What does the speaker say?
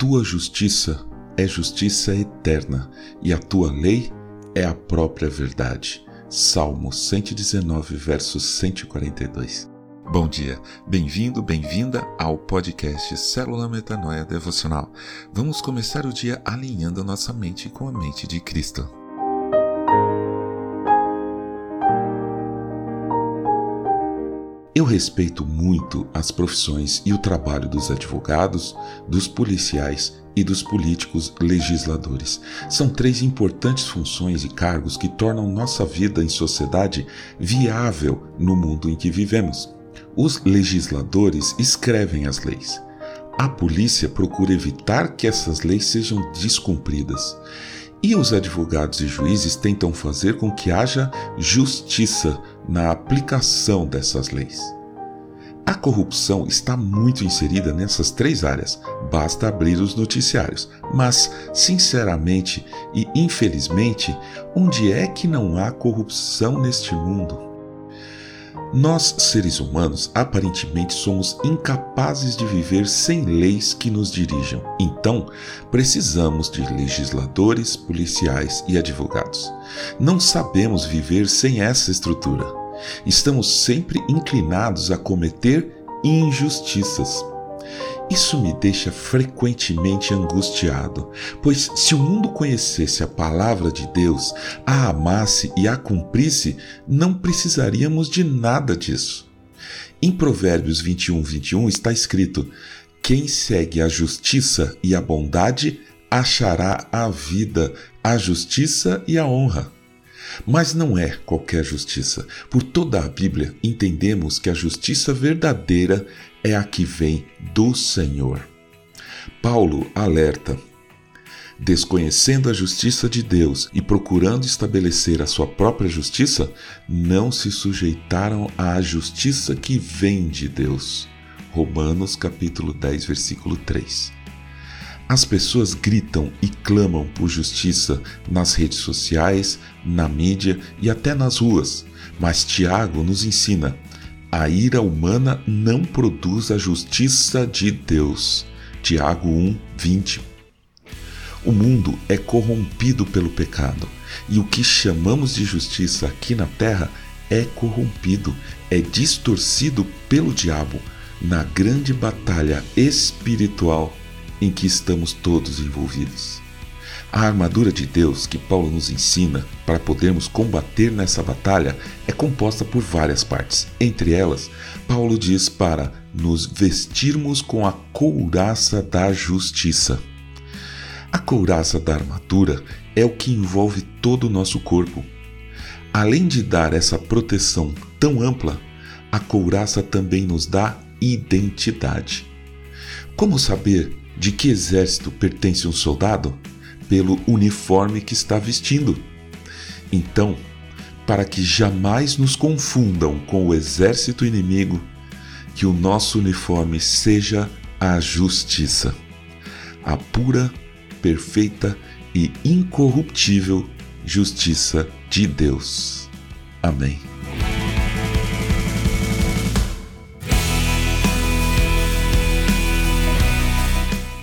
tua justiça é justiça eterna e a tua lei é a própria verdade. Salmo 119, verso 142. Bom dia, bem-vindo, bem-vinda ao podcast Célula Metanoia Devocional. Vamos começar o dia alinhando nossa mente com a mente de Cristo. Eu respeito muito as profissões e o trabalho dos advogados, dos policiais e dos políticos legisladores. São três importantes funções e cargos que tornam nossa vida em sociedade viável no mundo em que vivemos. Os legisladores escrevem as leis. A polícia procura evitar que essas leis sejam descumpridas. E os advogados e juízes tentam fazer com que haja justiça na aplicação dessas leis. A corrupção está muito inserida nessas três áreas, basta abrir os noticiários. Mas, sinceramente e infelizmente, onde é que não há corrupção neste mundo? Nós, seres humanos, aparentemente somos incapazes de viver sem leis que nos dirijam. Então, precisamos de legisladores, policiais e advogados. Não sabemos viver sem essa estrutura. Estamos sempre inclinados a cometer injustiças. Isso me deixa frequentemente angustiado, pois se o mundo conhecesse a palavra de Deus, a amasse e a cumprisse, não precisaríamos de nada disso. Em Provérbios 21, 21 está escrito: Quem segue a justiça e a bondade achará a vida, a justiça e a honra. Mas não é qualquer justiça. Por toda a Bíblia, entendemos que a justiça verdadeira é a que vem do Senhor. Paulo alerta: desconhecendo a justiça de Deus e procurando estabelecer a sua própria justiça, não se sujeitaram à justiça que vem de Deus. Romanos capítulo 10, versículo 3. As pessoas gritam e clamam por justiça nas redes sociais, na mídia e até nas ruas, mas Tiago nos ensina: a ira humana não produz a justiça de Deus. Tiago 1, 20. O mundo é corrompido pelo pecado, e o que chamamos de justiça aqui na terra é corrompido, é distorcido pelo diabo na grande batalha espiritual em que estamos todos envolvidos. A armadura de Deus que Paulo nos ensina para podermos combater nessa batalha é composta por várias partes. Entre elas, Paulo diz para nos vestirmos com a couraça da justiça. A couraça da armadura é o que envolve todo o nosso corpo. Além de dar essa proteção tão ampla, a couraça também nos dá identidade. Como saber de que exército pertence um soldado? Pelo uniforme que está vestindo. Então, para que jamais nos confundam com o exército inimigo, que o nosso uniforme seja a justiça, a pura, perfeita e incorruptível justiça de Deus. Amém.